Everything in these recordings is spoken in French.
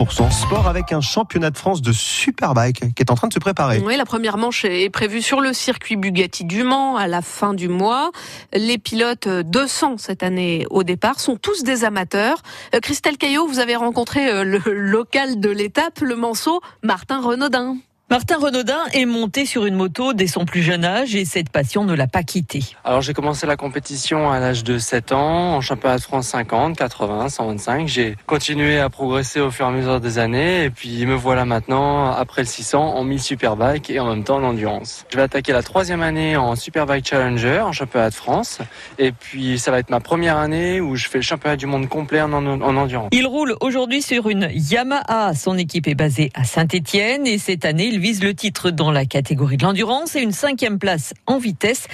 100% sport avec un championnat de France de Superbike qui est en train de se préparer. Oui, la première manche est prévue sur le circuit Bugatti du Mans à la fin du mois. Les pilotes 200 cette année au départ sont tous des amateurs. Euh, Christelle Caillot, vous avez rencontré euh, le local de l'étape, le Manceau, Martin Renaudin. Martin Renaudin est monté sur une moto dès son plus jeune âge et cette passion ne l'a pas quitté. Alors j'ai commencé la compétition à l'âge de 7 ans, en championnat de France 50, 80, 125. J'ai continué à progresser au fur et à mesure des années et puis me voilà maintenant, après le 600, en 1000 Superbike et en même temps en endurance. Je vais attaquer la troisième année en Superbike Challenger, en championnat de France. Et puis ça va être ma première année où je fais le championnat du monde complet en, en endurance. Il roule aujourd'hui sur une Yamaha. Son équipe est basée à Saint-Etienne et cette année, il vise le titre dans la catégorie de l'endurance et une cinquième place en vitesse.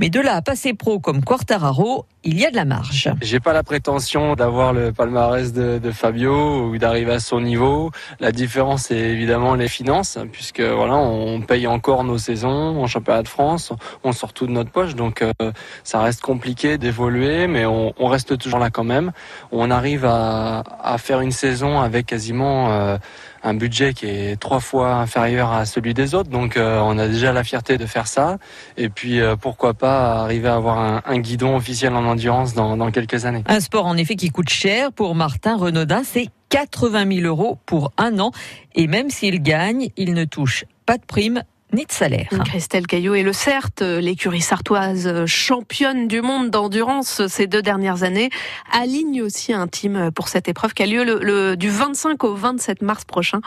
Mais de là à passer pro comme Quartararo, il y a de la marge. J'ai pas la prétention d'avoir le palmarès de, Fabio ou d'arriver à son niveau. La différence, c'est évidemment les finances, puisque voilà, on paye encore nos saisons en championnat de France, on sort tout de notre poche, donc euh, ça reste compliqué d'évoluer, mais on, reste toujours là quand même. On arrive à, faire une saison avec quasiment euh, un budget qui est trois fois inférieur à celui des autres, donc euh, on a déjà la fierté de faire ça. Et puis pourquoi pas arriver à avoir un, un guidon officiel en endurance dans, dans, quelques années. Un sport en effet qui coûte cher pour Martin Renaudin, c'est 80 000 euros pour un an. Et même s'il gagne, il ne touche pas de prime ni de salaire. Christelle Caillot et le CERT, l'écurie sartoise championne du monde d'endurance ces deux dernières années, aligne aussi un team pour cette épreuve qui a lieu le, le, du 25 au 27 mars prochain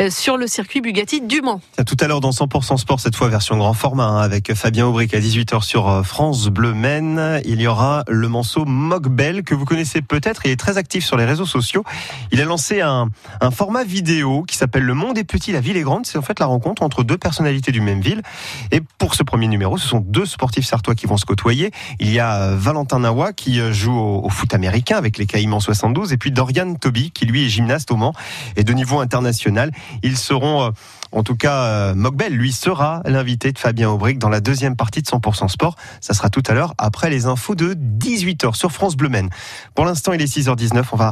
euh, sur le circuit Bugatti du Mans. Tout à l'heure dans 100% sport, cette fois version grand format, hein, avec Fabien Aubric à 18h sur euh, France Bleu Maine. Il y aura le manceau Mockbell que vous connaissez peut-être. Il est très actif sur les réseaux sociaux. Il a lancé un, un format vidéo qui s'appelle Le Monde est petit, la ville est grande. C'est en fait la rencontre entre deux personnalités du même ville. Et pour ce premier numéro, ce sont deux sportifs sartois qui vont se côtoyer. Il y a Valentin Nawa qui joue au, foot américain avec les Caïmans 72 et puis Dorian Toby qui lui est gymnaste au Mans et de niveau international. Ils seront, en tout cas, Mockbell, lui sera l'invité de Fabien Aubric dans la deuxième partie de 100% sport. Ça sera tout à l'heure après les infos de 18h sur France Bleu Maine. Pour l'instant, il est 6h19. On va